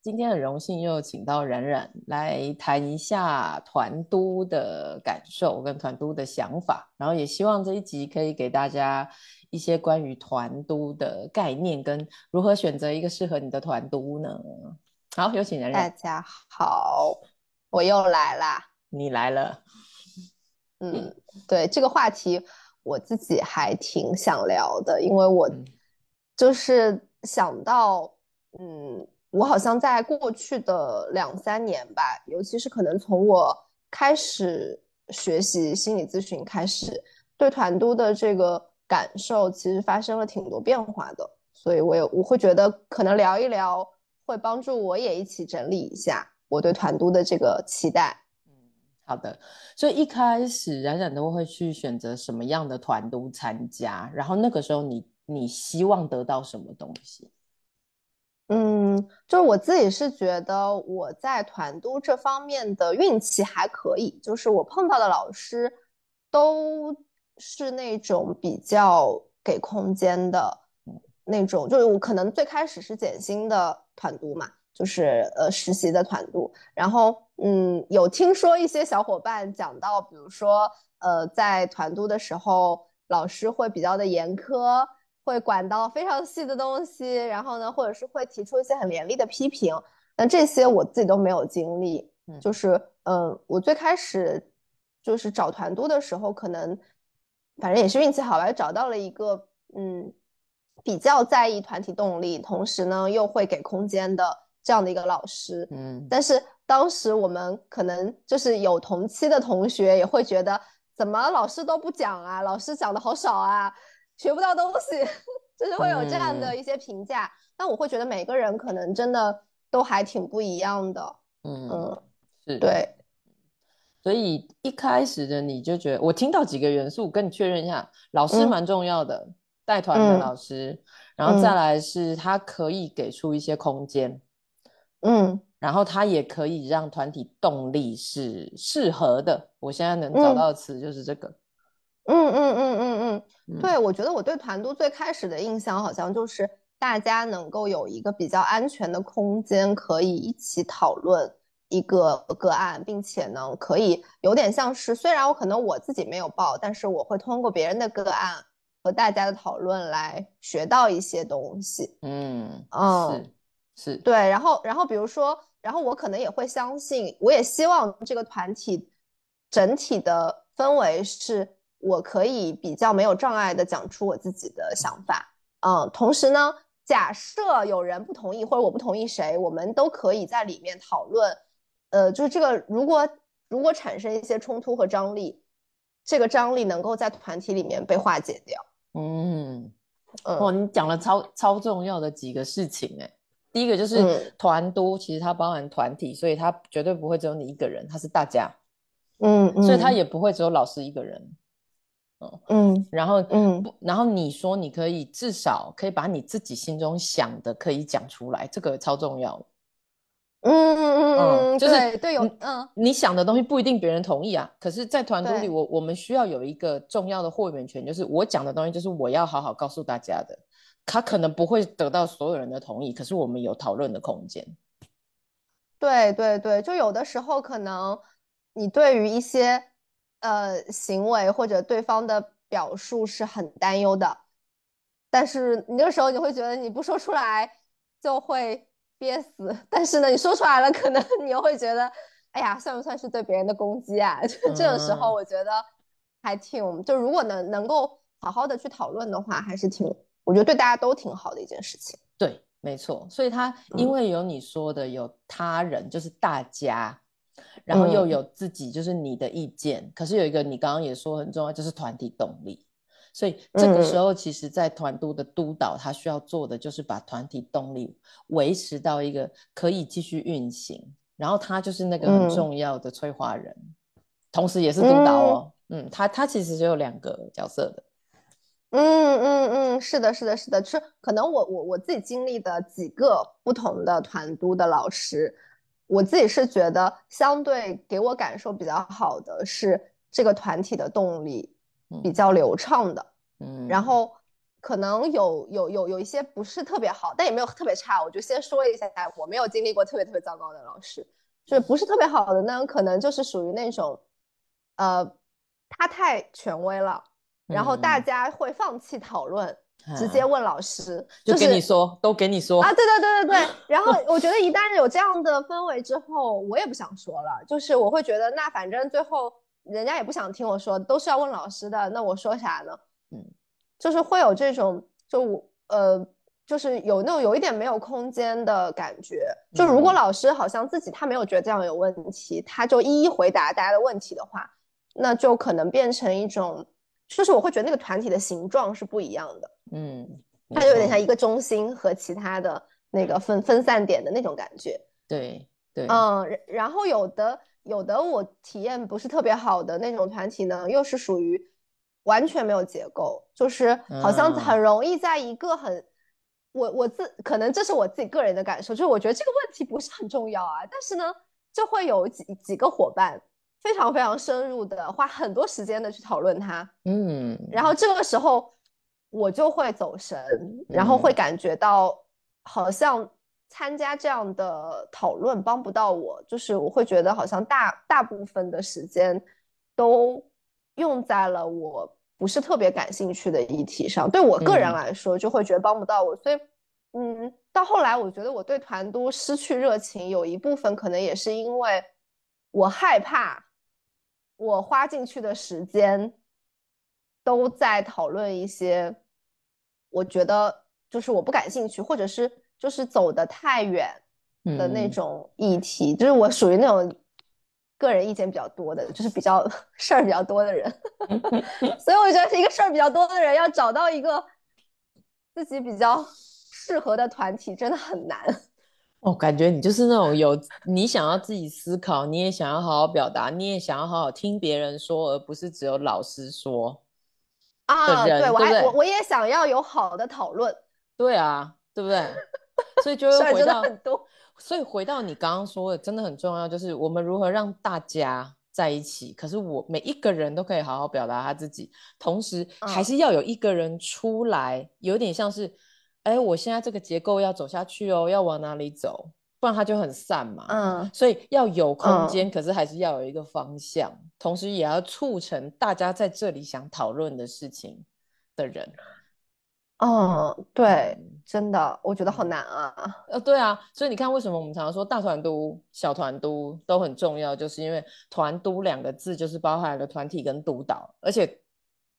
今天很荣幸又请到冉冉来谈一下团都的感受跟团都的想法，然后也希望这一集可以给大家一些关于团都的概念跟如何选择一个适合你的团都呢？好，有请冉冉。大家好，我又来啦。你来了。嗯，对这个话题，我自己还挺想聊的，因为我就是想到，嗯。我好像在过去的两三年吧，尤其是可能从我开始学习心理咨询开始，对团都的这个感受其实发生了挺多变化的，所以我也我会觉得可能聊一聊会帮助我也一起整理一下我对团都的这个期待。嗯，好的。所以一开始冉冉都会去选择什么样的团都参加，然后那个时候你你希望得到什么东西？嗯，就是我自己是觉得我在团都这方面的运气还可以，就是我碰到的老师都是那种比较给空间的那种，就是我可能最开始是减薪的团都嘛，就是呃实习的团都，然后嗯有听说一些小伙伴讲到，比如说呃在团都的时候，老师会比较的严苛。会管到非常细的东西，然后呢，或者是会提出一些很严厉的批评。那这些我自己都没有经历。嗯，就是，嗯，我最开始就是找团督的时候，可能反正也是运气好吧，找到了一个嗯比较在意团体动力，同时呢又会给空间的这样的一个老师。嗯，但是当时我们可能就是有同期的同学也会觉得，怎么老师都不讲啊？老师讲的好少啊？学不到东西，就是会有这样的一些评价。但我会觉得每个人可能真的都还挺不一样的。嗯嗯，是对。所以一开始的你就觉得，我听到几个元素，跟你确认一下，老师蛮重要的，带团的老师，然后再来是他可以给出一些空间，嗯，然后他也可以让团体动力是适合的。我现在能找到的词就是这个。嗯嗯嗯嗯嗯，对，我觉得我对团都最开始的印象好像就是大家能够有一个比较安全的空间，可以一起讨论一个个案，并且呢，可以有点像是，虽然我可能我自己没有报，但是我会通过别人的个案和大家的讨论来学到一些东西。嗯嗯，是是，对，然后然后比如说，然后我可能也会相信，我也希望这个团体整体的氛围是。我可以比较没有障碍的讲出我自己的想法，嗯，同时呢，假设有人不同意或者我不同意谁，我们都可以在里面讨论，呃，就是这个如果如果产生一些冲突和张力，这个张力能够在团体里面被化解掉。嗯，哦，你讲了超超重要的几个事情，哎，第一个就是团都其实它包含团体，所以它绝对不会只有你一个人，它是大家，嗯，所以它也不会只有老师一个人。嗯然后嗯，然后你说你可以至少可以把你自己心中想的可以讲出来，这个超重要。嗯嗯嗯嗯，就是对有嗯，你想的东西不一定别人同意啊。可是，在团队里，我我们需要有一个重要的豁免权，就是我讲的东西就是我要好好告诉大家的。他可能不会得到所有人的同意，可是我们有讨论的空间。对对对，就有的时候可能你对于一些。呃，行为或者对方的表述是很担忧的，但是你那个时候你会觉得你不说出来就会憋死，但是呢，你说出来了，可能你又会觉得，哎呀，算不算是对别人的攻击啊？就这种时候，我觉得还挺，就如果能能够好好的去讨论的话，还是挺，我觉得对大家都挺好的一件事情。对，没错，所以他因为有你说的，有他人，就是大家。然后又有自己，就是你的意见。可是有一个你刚刚也说很重要，就是团体动力。所以这个时候，其实，在团督的督导，他需要做的就是把团体动力维持到一个可以继续运行。然后他就是那个很重要的催化人，同时也是督导哦。嗯，他他其实就有两个角色的。嗯嗯嗯，是的，是的，是的，就是可能我我我自己经历的几个不同的团督的老师。我自己是觉得，相对给我感受比较好的是这个团体的动力比较流畅的，嗯，然。后可能有有有有一些不是特别好，但也没有特别差。我就先说一下，我没有经历过特别特别糟糕的老师，就是不是特别好的呢，可能就是属于那种，呃，他太权威了，然后大家会放弃讨论，直接问老师，就给你说，都给你说啊，对对对对对。然后我觉得一旦有这样的氛围之后，我也不想说了，就是我会觉得那反正最后人家也不想听我说，都是要问老师的，那我说啥呢？嗯。就是会有这种，就我呃，就是有那种有一点没有空间的感觉。就如果老师好像自己他没有觉得这样有问题，他就一一回答大家的问题的话，那就可能变成一种，就是我会觉得那个团体的形状是不一样的。嗯，它就有点像一个中心和其他的那个分分散点的那种感觉。对对，嗯，然后有的有的我体验不是特别好的那种团体呢，又是属于。完全没有结构，就是好像很容易在一个很，我我自可能这是我自己个人的感受，就是我觉得这个问题不是很重要啊，但是呢，就会有几几个伙伴非常非常深入的花很多时间的去讨论它，嗯，然后这个时候我就会走神，然后会感觉到好像参加这样的讨论帮不到我，就是我会觉得好像大大部分的时间都用在了我。不是特别感兴趣的议题上，对我个人来说就会觉得帮不到我，所以，嗯，到后来我觉得我对团都失去热情，有一部分可能也是因为我害怕我花进去的时间都在讨论一些我觉得就是我不感兴趣，或者是就是走的太远的那种议题，就是我属于那种。个人意见比较多的，就是比较 事儿比较多的人，所以我觉得一个事儿比较多的人要找到一个自己比较适合的团体真的很难。哦，感觉你就是那种有你想要自己思考，你也想要好好表达，你也想要好好听别人说，而不是只有老师说啊。对，我还我我也想要有好的讨论。对啊，对不对？所以就会回到。所以回到你刚刚说的，真的很重要，就是我们如何让大家在一起。可是我每一个人都可以好好表达他自己，同时还是要有一个人出来，有点像是，哎，我现在这个结构要走下去哦，要往哪里走？不然它就很散嘛。嗯，所以要有空间，可是还是要有一个方向，同时也要促成大家在这里想讨论的事情的人。嗯，对，真的，我觉得好难啊。呃，对啊，所以你看，为什么我们常常说大团督、小团督都很重要，就是因为“团督”两个字就是包含了团体跟督导，而且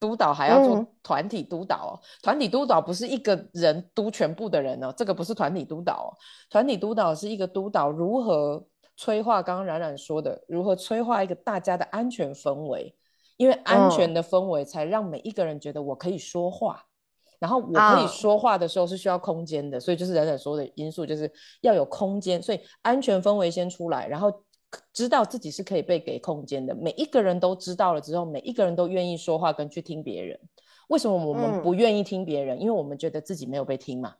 督导还要做团体督导哦。团体督导不是一个人督全部的人哦，这个不是团体督导。团体督导是一个督导如何催化，刚刚冉冉说的，如何催化一个大家的安全氛围，因为安全的氛围才让每一个人觉得我可以说话。然后我可以说话的时候是需要空间的，所以就是冉冉说的因素，就是要有空间，所以安全氛围先出来，然后知道自己是可以被给空间的。每一个人都知道了之后，每一个人都愿意说话跟去听别人。为什么我们不愿意听别人？因为我们觉得自己没有被听嘛。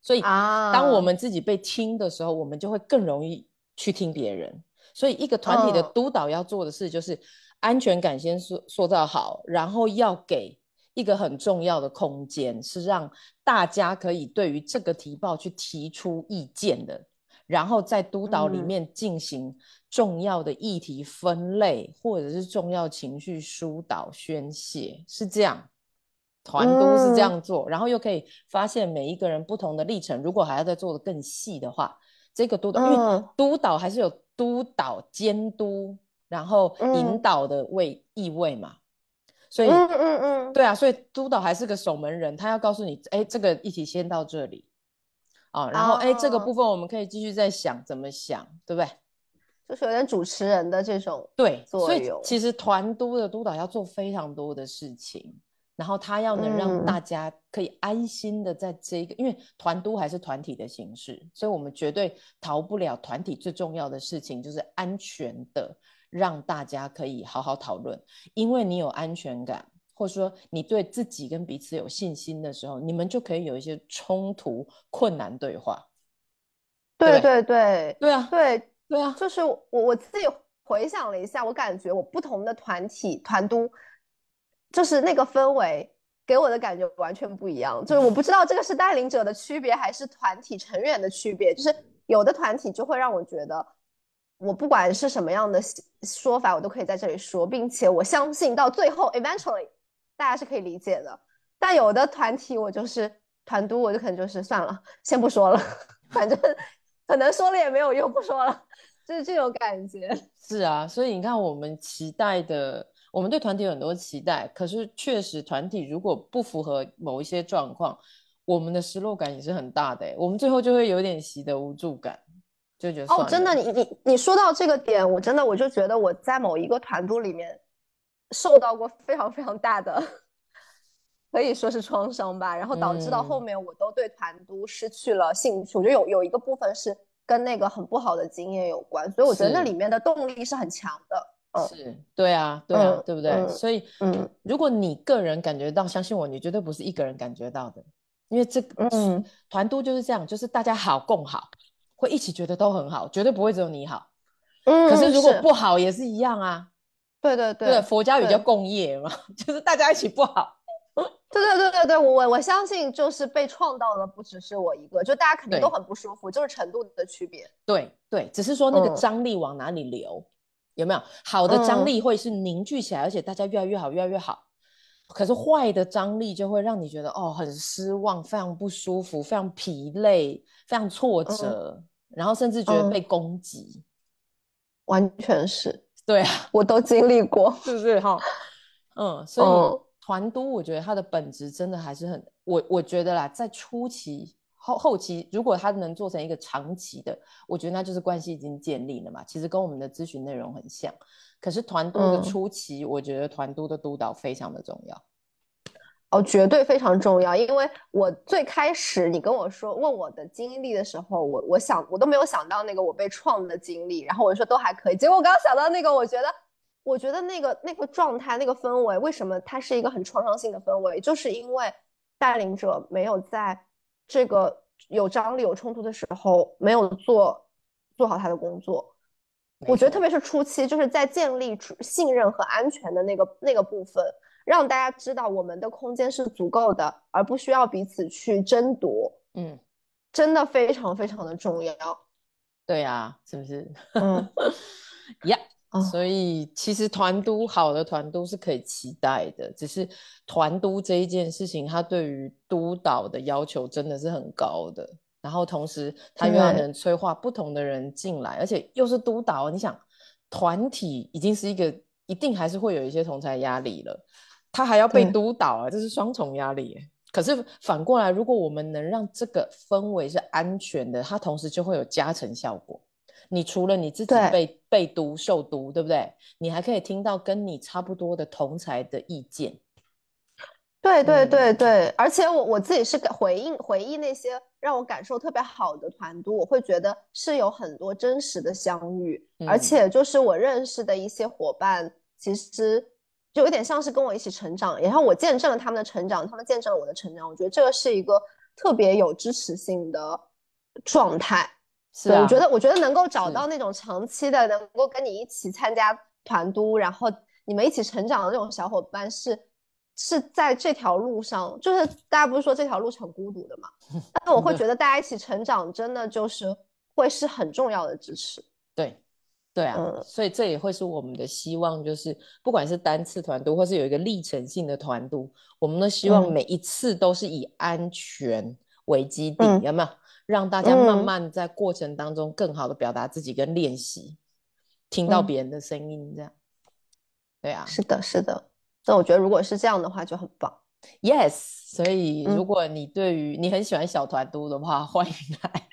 所以当我们自己被听的时候，我们就会更容易去听别人。所以一个团体的督导要做的事就是安全感先塑塑造好，然后要给。一个很重要的空间是让大家可以对于这个提报去提出意见的，然后在督导里面进行重要的议题分类，或者是重要情绪疏导宣泄，是这样。团督是这样做，然后又可以发现每一个人不同的历程。如果还要再做的更细的话，这个督导，因为督导还是有督导、监督，然后引导的位意味嘛。所以，嗯嗯嗯，对啊，所以督导还是个守门人，他要告诉你，哎，这个议题先到这里，啊，然后，哎，这个部分我们可以继续再想怎么想，对不对？就是有点主持人的这种对所以其实团督的督导要做非常多的事情，然后他要能让大家可以安心的在这个，因为团督还是团体的形式，所以我们绝对逃不了团体最重要的事情，就是安全的。让大家可以好好讨论，因为你有安全感，或者说你对自己跟彼此有信心的时候，你们就可以有一些冲突、困难对话。对对对对啊，对对啊，就是我我自己回想了一下，我感觉我不同的团体团都，就是那个氛围给我的感觉完全不一样。就是我不知道这个是带领者的区别，还是团体成员的区别。就是有的团体就会让我觉得，我不管是什么样的说法，我都可以在这里说，并且我相信到最后，eventually 大家是可以理解的。但有的团体，我就是团督，我就可能就是算了，先不说了，反正可能说了也没有用，不说了，就是这种感觉。是啊，所以你看，我们期待的，我们对团体有很多期待，可是确实团体如果不符合某一些状况，我们的失落感也是很大的。我们最后就会有点习得无助感，就觉得哦，真的，你你你说到这个点，我真的我就觉得我在某一个团督里面受到过非常非常大的。可以说是创伤吧，然后导致到后面我都对团都失去了兴趣。我觉得有有一个部分是跟那个很不好的经验有关，所以我觉得那里面的动力是很强的。是，对啊，对啊，对不对？所以，嗯，如果你个人感觉到，相信我，你绝对不是一个人感觉到的，因为这个，嗯，团都就是这样，就是大家好共好，会一起觉得都很好，绝对不会只有你好。嗯，可是如果不好也是一样啊。对对对，佛家语叫共业嘛，就是大家一起不好。对对对对对，我我我相信就是被创造的不只是我一个，就大家肯定都很不舒服，就是程度的区别。对对，只是说那个张力往哪里流，有没有好的张力会是凝聚起来，而且大家越来越好，越来越好。可是坏的张力就会让你觉得哦很失望，非常不舒服，非常疲累，非常挫折，然后甚至觉得被攻击。完全是，对啊，我都经历过，是不是哈？嗯，所以。团督，我觉得它的本质真的还是很我我觉得啦，在初期后后期，如果它能做成一个长期的，我觉得那就是关系已经建立了嘛。其实跟我们的咨询内容很像，可是团督的初期，我觉得团督的督导非常的重要。哦，绝对非常重要，因为我最开始你跟我说问我的经历的时候，我我想我都没有想到那个我被创的经历，然后我就说都还可以，结果我刚刚想到那个，我觉得。我觉得那个那个状态、那个氛围，为什么它是一个很创伤性的氛围？就是因为带领者没有在这个有张力、有冲突的时候，没有做做好他的工作。我觉得特别是初期，就是在建立信任和安全的那个那个部分，让大家知道我们的空间是足够的，而不需要彼此去争夺。嗯，真的非常非常的重要。对呀，是不是？嗯，呀。所以其实团督好的团督是可以期待的，只是团督这一件事情，他对于督导的要求真的是很高的。然后同时他又要能催化不同的人进来，而且又是督导，你想团体已经是一个一定还是会有一些同才压力了，他还要被督导啊，这是双重压力。可是反过来，如果我们能让这个氛围是安全的，它同时就会有加成效果。你除了你自己被被读受读，对不对？你还可以听到跟你差不多的同才的意见。对对对对，而且我我自己是回应回忆那些让我感受特别好的团督，我会觉得是有很多真实的相遇，而且就是我认识的一些伙伴，其实就有点像是跟我一起成长，然后我见证了他们的成长，他们见证了我的成长。我觉得这个是一个特别有支持性的状态。是、啊，我觉得，我觉得能够找到那种长期的，能够跟你一起参加团都，然后你们一起成长的那种小伙伴，是是在这条路上，就是大家不是说这条路是很孤独的嘛？那我会觉得大家一起成长，真的就是会是很重要的支持。对，对啊，所以这也会是我们的希望，就是不管是单次团督，或是有一个历程性的团督，我们都希望每一次都是以安全为基地，有没有？让大家慢慢在过程当中更好的表达自己跟练习，听到别人的声音，这样，对啊，是的，是的。那我觉得如果是这样的话就很棒。Yes，所以如果你对于你很喜欢小团督的话，欢迎来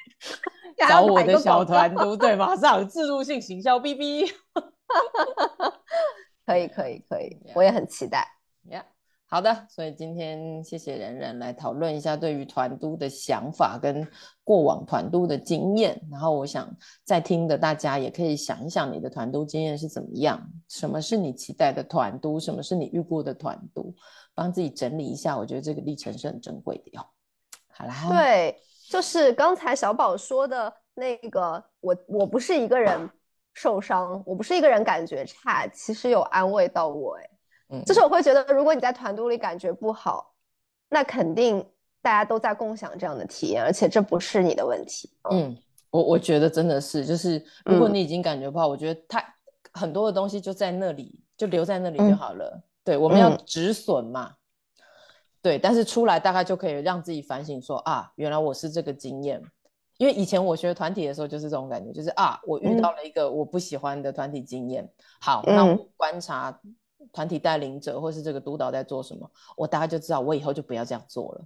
找我的小团都，对，马上自入性行销 B B。可以，可以，可以，我也很期待。Yeah。好的，所以今天谢谢人人来讨论一下对于团都的想法跟过往团都的经验。然后我想在听的大家也可以想一想你的团都经验是怎么样，什么是你期待的团都，什么是你遇过的团都，帮自己整理一下。我觉得这个历程是很珍贵的哟。好啦，对，就是刚才小宝说的那个，我我不是一个人受伤，我不是一个人感觉差，其实有安慰到我哎。就是我会觉得，如果你在团队里感觉不好，那肯定大家都在共享这样的体验，而且这不是你的问题。嗯，我我觉得真的是，就是如果你已经感觉不好，我觉得太很多的东西就在那里，就留在那里就好了。对，我们要止损嘛。对，但是出来大概就可以让自己反省说啊，原来我是这个经验。因为以前我学团体的时候就是这种感觉，就是啊，我遇到了一个我不喜欢的团体经验。好，那我观察团体带领者或是这个督导在做什么，我大概就知道我以后就不要这样做了。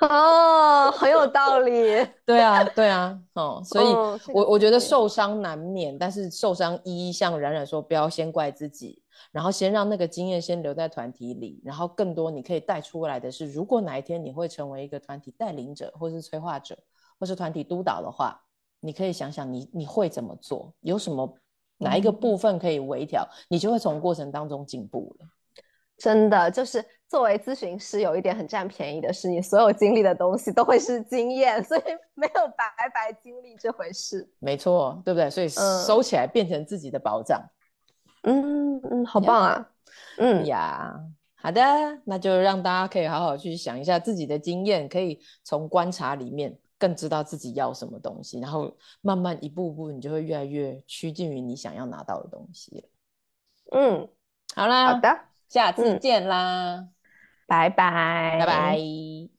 哦，很有道理。对啊，对啊，哦，所以我我觉得受伤难免，但是受伤一像冉冉说，不要先怪自己。然后先让那个经验先留在团体里，然后更多你可以带出来的是，如果哪一天你会成为一个团体带领者，或是催化者，或是团体督导的话，你可以想想你你会怎么做，有什么哪一个部分可以微调，你就会从过程当中进步了。真的，就是作为咨询师，有一点很占便宜的是，你所有经历的东西都会是经验，所以 没有白白经历这回事。没错，对不对？所以收起来变成自己的保障。嗯嗯，好棒啊！嗯呀，好的，那就让大家可以好好去想一下自己的经验，可以从观察里面更知道自己要什么东西，然后慢慢一步步，你就会越来越趋近于你想要拿到的东西了。嗯，好啦，好的，下次见啦，拜拜，拜拜。